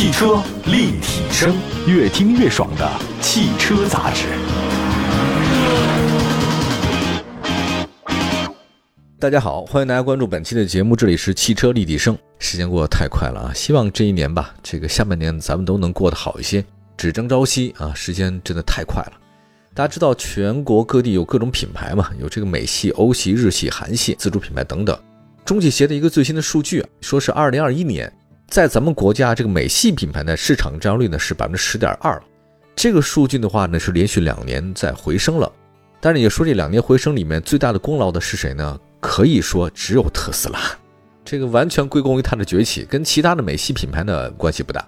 汽车立体声，越听越爽的汽车杂志。大家好，欢迎大家关注本期的节目，这里是汽车立体声。时间过得太快了啊，希望这一年吧，这个下半年咱们都能过得好一些。只争朝夕啊，时间真的太快了。大家知道全国各地有各种品牌嘛，有这个美系、欧系、日系、韩系自主品牌等等。中汽协的一个最新的数据啊，说是二零二一年，在咱们国家这个美系品牌的市场占有率呢是百分之十点二。这个数据的话呢是连续两年在回升了。但是也说这两年回升里面最大的功劳的是谁呢？可以说只有特斯拉，这个完全归功于它的崛起，跟其他的美系品牌呢关系不大。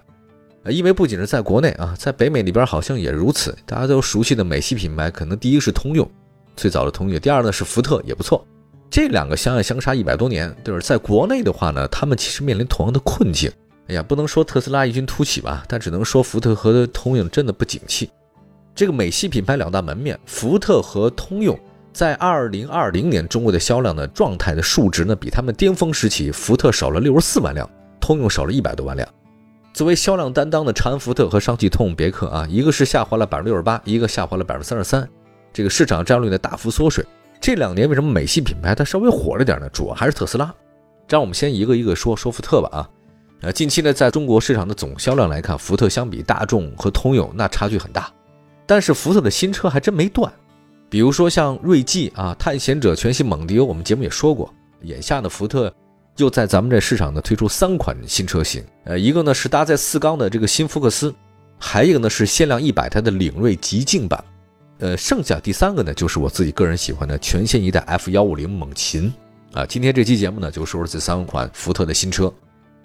因为不仅是在国内啊，在北美里边好像也如此。大家都熟悉的美系品牌，可能第一是通用，最早的通用；第二呢是福特，也不错。这两个相爱相杀一百多年，就是在国内的话呢，他们其实面临同样的困境。哎呀，不能说特斯拉异军突起吧，但只能说福特和通用真的不景气。这个美系品牌两大门面，福特和通用。在二零二零年中国的销量的状态的数值呢，比他们巅峰时期，福特少了六十四万辆，通用少了一百多万辆。作为销量担当的长安福特和上汽通用别克啊，一个是下滑了百分之六十八，一个下滑了百分之三十三，这个市场占有率呢大幅缩水。这两年为什么美系品牌它稍微火了点呢？主要还是特斯拉。这样我们先一个一个说说福特吧啊，呃，近期呢在中国市场的总销量来看，福特相比大众和通用那差距很大，但是福特的新车还真没断。比如说像锐际啊、探险者全新蒙迪欧，我们节目也说过，眼下呢，福特又在咱们这市场呢推出三款新车型，呃，一个呢是搭载四缸的这个新福克斯，还一个呢是限量一百台的领锐极境版，呃，剩下第三个呢就是我自己个人喜欢的全新一代 F 幺五零猛禽啊。今天这期节目呢就说说这三款福特的新车，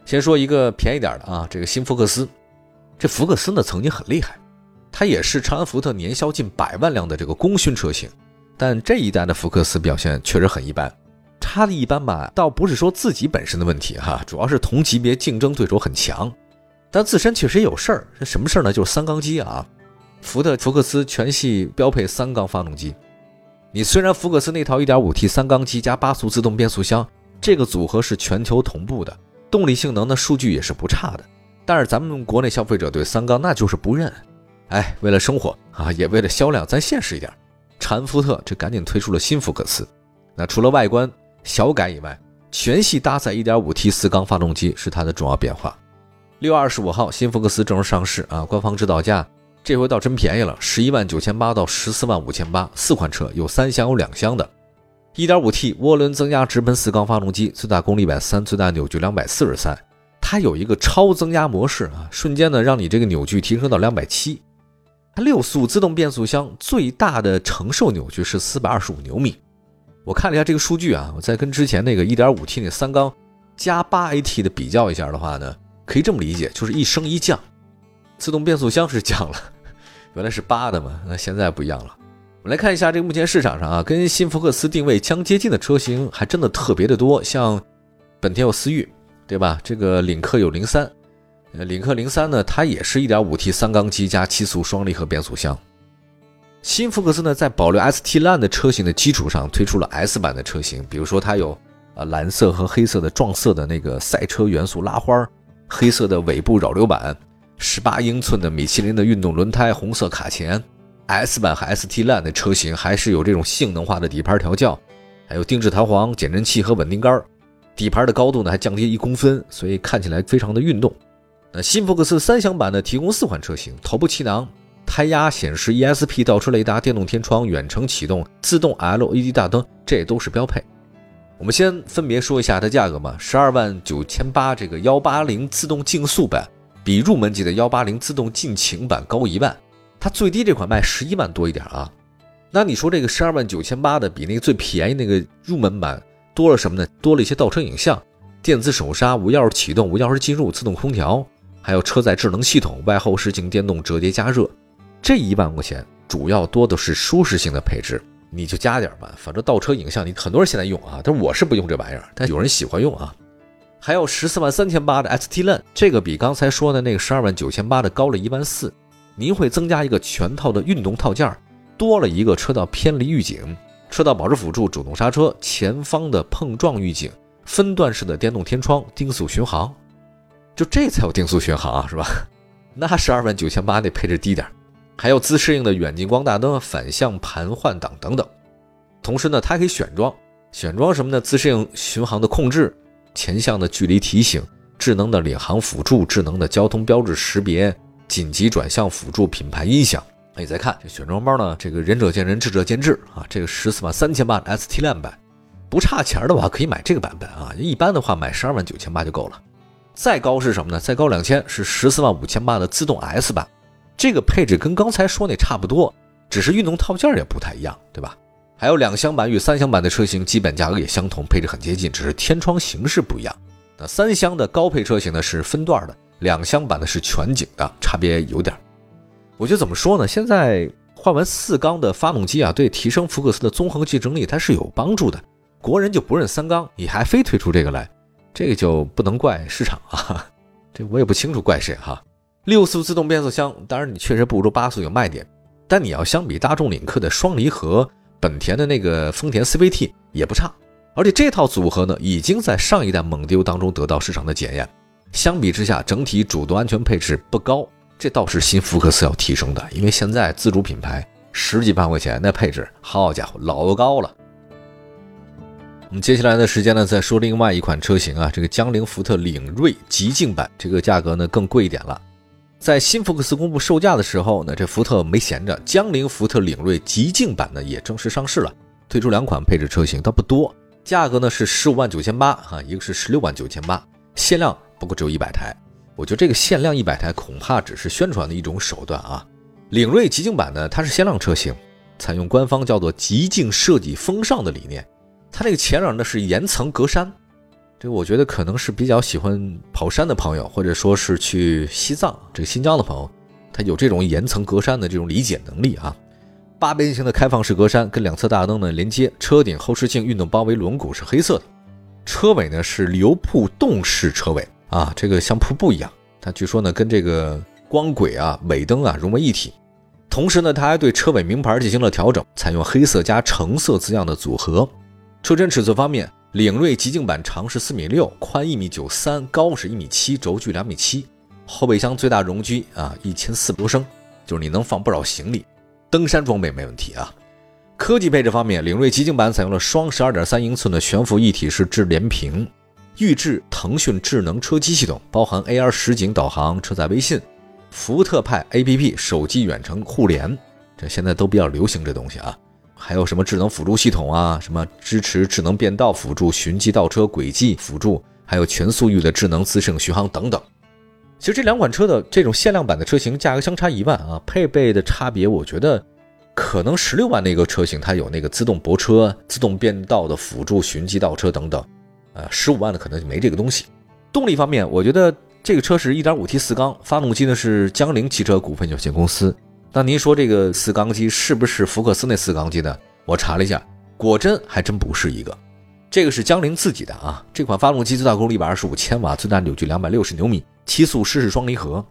先说一个便宜点的啊，这个新福克斯，这福克斯呢曾经很厉害。它也是长安福特年销近百万辆的这个功勋车型，但这一代的福克斯表现确实很一般。差的一般吧，倒不是说自己本身的问题哈，主要是同级别竞争对手很强，但自身确实有事儿。这什么事儿呢？就是三缸机啊。福特福克斯全系标配三缸发动机。你虽然福克斯那套 1.5T 三缸机加八速自动变速箱这个组合是全球同步的，动力性能的数据也是不差的，但是咱们国内消费者对三缸那就是不认。哎，为了生活啊，也为了销量，咱现实一点。长安福特这赶紧推出了新福克斯。那除了外观小改以外，全系搭载 1.5T 四缸发动机是它的重要变化。六月二十五号，新福克斯正式上市啊！官方指导价这回倒真便宜了，十一万九千八到十四万五千八，四款车有三厢有两厢的。1.5T 涡轮增压直喷四缸发动机，最大功率一百三，最大扭矩两百四十三。它有一个超增压模式啊，瞬间呢让你这个扭矩提升到两百七。它六速自动变速箱最大的承受扭矩是四百二十五牛米。我看了一下这个数据啊，我再跟之前那个一点五 T 那三缸加八 AT 的比较一下的话呢，可以这么理解，就是一升一降。自动变速箱是降了，原来是八的嘛，那现在不一样了。我们来看一下这个目前市场上啊，跟新福克斯定位相接近的车型还真的特别的多，像本田有思域，对吧？这个领克有零三。呃，领克零三呢，它也是一点五 T 三缸机加七速双离合变速箱。新福克斯呢，在保留 ST Line 的车型的基础上，推出了 S 版的车型，比如说它有啊蓝色和黑色的撞色的那个赛车元素拉花，黑色的尾部扰流板，十八英寸的米其林的运动轮胎，红色卡钳。S 版和 ST Line 的车型还是有这种性能化的底盘调教，还有定制弹簧、减震器和稳定杆，底盘的高度呢还降低一公分，所以看起来非常的运动。那新福克斯三厢版呢，提供四款车型，头部气囊、胎压显示、ESP 倒车雷达、电动天窗、远程启动、自动 LED 大灯，这都是标配。我们先分别说一下它价格嘛，十二万九千八，这个幺八零自动竞速版比入门级的幺八零自动尽情版高一万，它最低这款卖十一万多一点啊。那你说这个十二万九千八的比那个最便宜那个入门版多了什么呢？多了一些倒车影像、电子手刹、无钥匙启动、无钥匙进入、自动空调。还有车载智能系统、外后视镜电动折叠加热，这一万块钱主要多的是舒适性的配置，你就加点吧。反正倒车影像你很多人现在用啊，但我是不用这玩意儿，但有人喜欢用啊。还有十四万三千八的 ST Line，这个比刚才说的那个十二万九千八的高了一万四。您会增加一个全套的运动套件，多了一个车道偏离预警、车道保持辅助、主动刹车、前方的碰撞预警、分段式的电动天窗、定速巡航。就这才有定速巡航啊，是吧？那十二万九千八那配置低点，还有自适应的远近光大灯、反向盘换挡等等。同时呢，它还可以选装，选装什么呢？自适应巡航的控制、前向的距离提醒、智能的领航辅助、智能的交通标志识别、紧急转向辅助、品牌音响。你再看这选装包呢，这个仁者见仁，智者见智啊。这个十四万三千八的 ST Line 版，不差钱的话可以买这个版本啊。一般的话买十二万九千八就够了。再高是什么呢？再高两千是十四万五千八的自动 S 版，这个配置跟刚才说那差不多，只是运动套件也不太一样，对吧？还有两厢版与三厢版的车型基本价格也相同，配置很接近，只是天窗形式不一样。那三厢的高配车型呢是分段的，两厢版的是全景的，差别有点。我觉得怎么说呢？现在换完四缸的发动机啊，对提升福克斯的综合竞争力它是有帮助的。国人就不认三缸，你还非推出这个来，这个就不能怪市场啊。这我也不清楚怪谁哈。六速自动变速箱，当然你确实不如八速有卖点，但你要相比大众领克的双离合，本田的那个丰田 CVT 也不差。而且这套组合呢，已经在上一代蒙迪欧当中得到市场的检验。相比之下，整体主动安全配置不高。这倒是新福克斯要提升的，因为现在自主品牌十几万块钱那配置，好家伙，老高了。我们接下来的时间呢，再说另外一款车型啊，这个江铃福特领锐极境版，这个价格呢更贵一点了。在新福克斯公布售价的时候呢，这福特没闲着，江铃福特领锐极境版呢也正式上市了，推出两款配置车型，倒不多，价格呢是十五万九千八啊，一个是十六万九千八，限量不过只有一百台。我觉得这个限量一百台恐怕只是宣传的一种手段啊。领锐极境版呢，它是限量车型，采用官方叫做“极境设计风尚”的理念。它这个前脸呢是岩层格栅，这个我觉得可能是比较喜欢跑山的朋友，或者说是去西藏这个新疆的朋友，他有这种岩层格栅的这种理解能力啊。八边形的开放式格栅跟两侧大灯呢连接，车顶后视镜运动包围轮毂是黑色的，车尾呢是流瀑动式车尾。啊，这个像瀑布一样，它据说呢跟这个光轨啊、尾灯啊融为一体。同时呢，它还对车尾名牌进行了调整，采用黑色加橙色字样的组合。车身尺寸方面，领锐极境版长是四米六，宽一米九三，高是一米七，轴距两米七。后备箱最大容积啊一千四百多升，就是你能放不少行李。登山装备没问题啊。科技配置方面，领锐极境版采用了双十二点三英寸的悬浮一体式智联屏。预置腾讯智能车机系统，包含 AR 实景导航、车载微信、福特派 APP、手机远程互联，这现在都比较流行这东西啊。还有什么智能辅助系统啊，什么支持智能变道辅助、循迹倒车轨迹辅助，还有全速域的智能自适应巡航等等。其实这两款车的这种限量版的车型价格相差一万啊，配备的差别，我觉得可能十六万那个车型它有那个自动泊车、自动变道的辅助、循迹倒车等等。呃，十五万的可能就没这个东西。动力方面，我觉得这个车是一点五 T 四缸，发动机呢是江铃汽车股份有限公司。那您说这个四缸机是不是福克斯那四缸机呢？我查了一下，果真还真不是一个。这个是江铃自己的啊。这款发动机最大功率一百二十五千瓦，最大扭矩两百六十牛米，七速湿式双离合。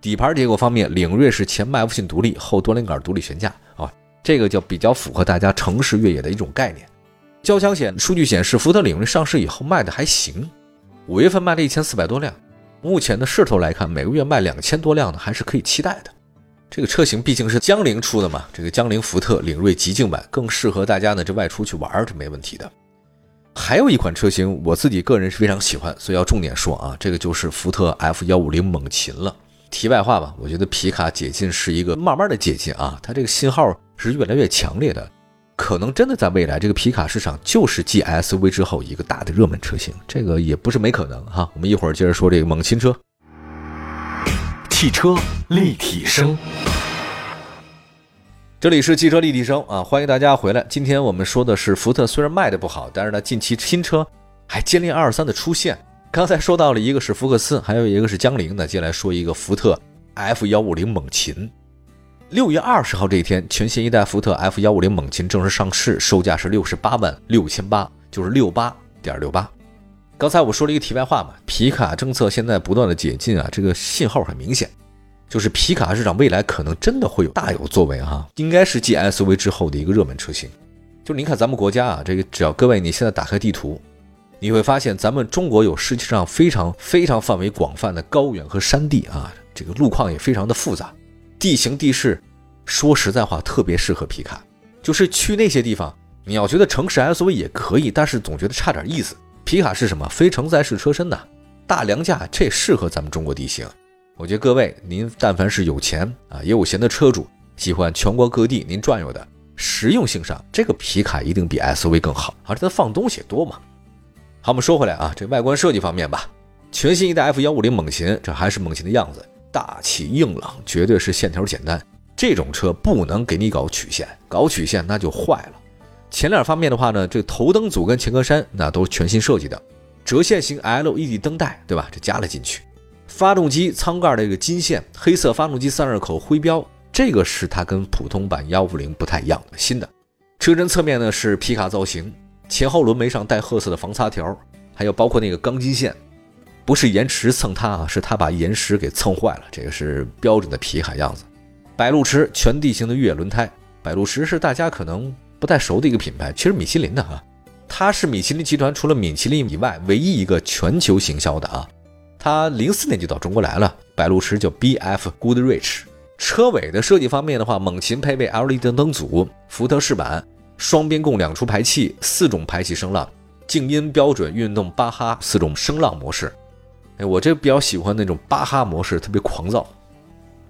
底盘结构方面，领锐是前麦弗逊独立，后多连杆独立悬架啊，这个就比较符合大家城市越野的一种概念。交强险数据显示，福特领锐上市以后卖的还行，五月份卖了一千四百多辆，目前的势头来看，每个月卖两千多辆呢，还是可以期待的。这个车型毕竟是江铃出的嘛，这个江铃福特领锐极境版更适合大家呢，这外出去玩是没问题的。还有一款车型，我自己个人是非常喜欢，所以要重点说啊，这个就是福特 F 幺五零猛禽了。题外话吧，我觉得皮卡解禁是一个慢慢的解禁啊，它这个信号是越来越强烈的。可能真的在未来，这个皮卡市场就是继 SUV 之后一个大的热门车型，这个也不是没可能哈。我们一会儿接着说这个猛禽车。汽车立体声，这里是汽车立体声啊，欢迎大家回来。今天我们说的是福特，虽然卖的不好，但是呢，近期新车还接连二三的出现。刚才说到了一个是福克斯，还有一个是江铃，那接下来说一个福特 F 幺五零猛禽。六月二十号这一天，全新一代福特 F 幺五零猛禽正式上市，售价是六十八万六千八，就是六八点六八。刚才我说了一个题外话嘛，皮卡政策现在不断的解禁啊，这个信号很明显，就是皮卡市场未来可能真的会有大有作为哈，应该是继 SUV 之后的一个热门车型。就您看咱们国家啊，这个只要各位你现在打开地图，你会发现咱们中国有世界上非常非常范围广泛的高原和山地啊，这个路况也非常的复杂，地形地势，说实在话特别适合皮卡。就是去那些地方，你要觉得城市 SUV 也可以，但是总觉得差点意思。皮卡是什么？非承载式车身呐，大梁架，这适合咱们中国地形。我觉得各位，您但凡是有钱啊也有闲的车主，喜欢全国各地您转悠的，实用性上这个皮卡一定比 SUV 更好，而且它放东西多嘛。好，我们说回来啊，这外观设计方面吧，全新一代 F 幺五零猛禽，这还是猛禽的样子，大气硬朗，绝对是线条简单。这种车不能给你搞曲线，搞曲线那就坏了。前脸方面的话呢，这个头灯组跟前格栅那都是全新设计的，折线型 LED 灯带，对吧？这加了进去。发动机舱盖的这个金线，黑色发动机散热口徽标，这个是它跟普通版幺五零不太一样的新的。车身侧面呢是皮卡造型。前后轮眉上带褐色的防擦条，还有包括那个钢筋线，不是岩石蹭它啊，是它把岩石给蹭坏了。这个是标准的皮卡样子。百路驰全地形的越野轮胎，百路驰是大家可能不太熟的一个品牌，其实米其林的哈，它是米其林集团除了米其林以外唯一一个全球行销的啊。它零四年就到中国来了，百路驰叫 BF Goodrich。车尾的设计方面的话，猛禽配备 LED 灯组，福特饰板。双边共两出排气，四种排气声浪，静音标准，运动巴哈四种声浪模式。哎，我这比较喜欢那种巴哈模式，特别狂躁。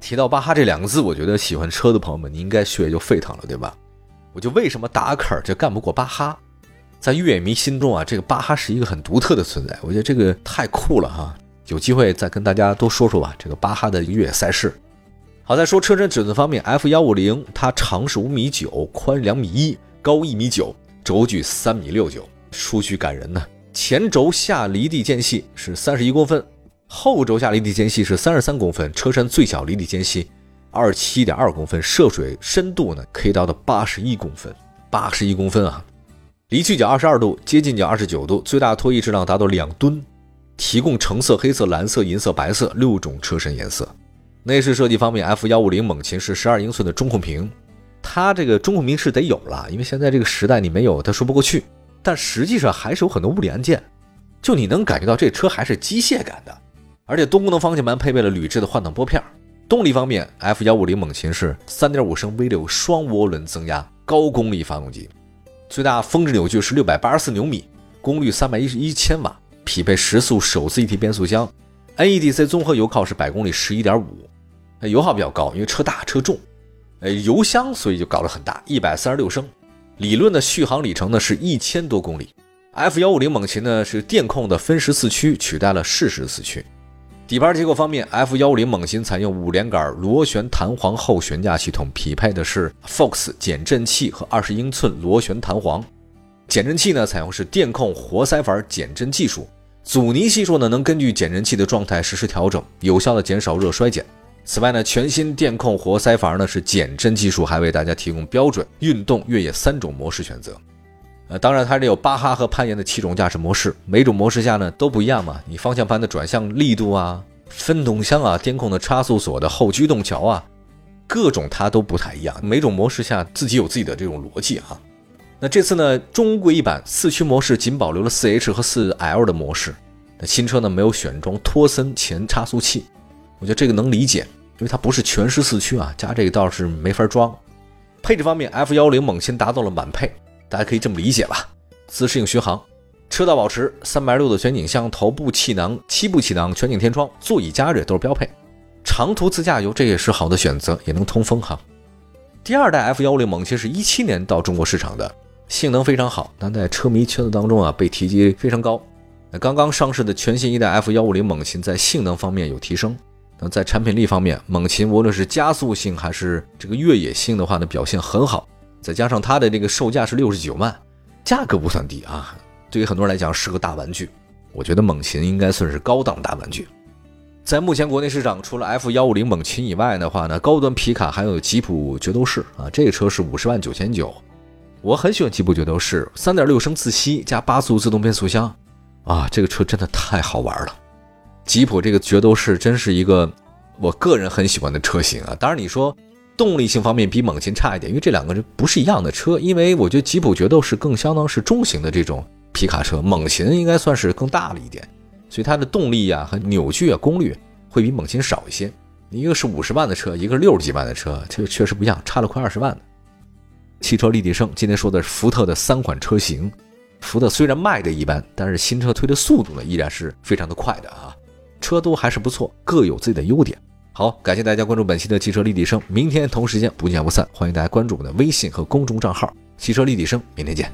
提到巴哈这两个字，我觉得喜欢车的朋友们，你应该血液就沸腾了，对吧？我就为什么达喀尔就干不过巴哈？在越野迷心中啊，这个巴哈是一个很独特的存在。我觉得这个太酷了哈！有机会再跟大家多说说吧，这个巴哈的越野赛事。好，再说车身尺寸方面，F 幺五零它长是五米九，宽两米一。高一米九，轴距三米六九，数据感人呢。前轴下离地间隙是三十一公分，后轴下离地间隙是三十三公分，车身最小离地间隙二七点二公分，涉水深度呢可以达到八十一公分，八十一公分啊！离去角二十二度，接近角二十九度，最大拖曳质量达到两吨，提供橙色、黑色、蓝色、银色、白色六种车身颜色。内饰设计方面，F 幺五零猛禽是十二英寸的中控屏。它这个中控屏是得有了，因为现在这个时代你没有，它说不过去。但实际上还是有很多物理按键，就你能感觉到这车还是机械感的。而且多功能方向盘配备了铝制的换挡拨片。动力方面，F 幺五零猛禽是3.5升 V 六双涡轮增压高功率发动机，最大峰值扭矩是684牛米，功率311千瓦，匹配十速手自一体变速箱，NEDC 综合油耗是百公里11.5，油耗比较高，因为车大车重。呃，油箱所以就搞得很大，一百三十六升，理论的续航里程呢是一千多公里。F 幺五零猛禽呢是电控的分时四驱取代了适时四驱。底盘结构方面，F 幺五零猛禽采用五连杆螺旋弹簧后悬架系统，匹配的是 Fox 减震器和二十英寸螺旋弹簧。减震器呢采用是电控活塞阀减震技术，阻尼系数呢能根据减震器的状态实时调整，有效的减少热衰减。此外呢，全新电控活塞阀呢是减震技术，还为大家提供标准、运动、越野三种模式选择。呃，当然它这有巴哈和攀岩的七种驾驶模式，每种模式下呢都不一样嘛。你方向盘的转向力度啊、分动箱啊、电控的差速锁的后驱动桥啊，各种它都不太一样。每种模式下自己有自己的这种逻辑哈。那这次呢，中规一版四驱模式仅保留了四 H 和四 L 的模式。那新车呢没有选装托森前差速器。我觉得这个能理解，因为它不是全时四驱啊，加这个倒是没法装。配置方面，F 幺零猛禽达到了满配，大家可以这么理解吧。自适应巡航，车道保持，三百六的全景像，头部气囊，七部气囊，全景天窗，座椅加热都是标配。长途自驾游这也是好的选择，也能通风哈。第二代 F 幺五零猛禽是一七年到中国市场的，性能非常好，但在车迷圈子当中啊被提及非常高。那刚刚上市的全新一代 F 幺五零猛禽在性能方面有提升。那在产品力方面，猛禽无论是加速性还是这个越野性的话呢，表现很好。再加上它的这个售价是六十九万，价格不算低啊。对于很多人来讲是个大玩具，我觉得猛禽应该算是高档大玩具。在目前国内市场，除了 F 幺五零猛禽以外的话呢，高端皮卡还有吉普决斗士啊，这个车是五十万九千九。我很喜欢吉普决斗士，三点六升自吸加八速自动变速箱啊，这个车真的太好玩了。吉普这个决斗士真是一个我个人很喜欢的车型啊！当然你说动力性方面比猛禽差一点，因为这两个人不是一样的车。因为我觉得吉普决斗士更相当是中型的这种皮卡车，猛禽应该算是更大了一点，所以它的动力啊和扭矩啊功率会比猛禽少一些。一个是五十万的车，一个是六十几万的车，这确实不一样，差了快二十万的。汽车立体声，今天说的是福特的三款车型。福特虽然卖的一般，但是新车推的速度呢依然是非常的快的啊，车都还是不错，各有自己的优点。好，感谢大家关注本期的汽车立体声，明天同时间不见不散。欢迎大家关注我们的微信和公众账号“汽车立体声”，明天见。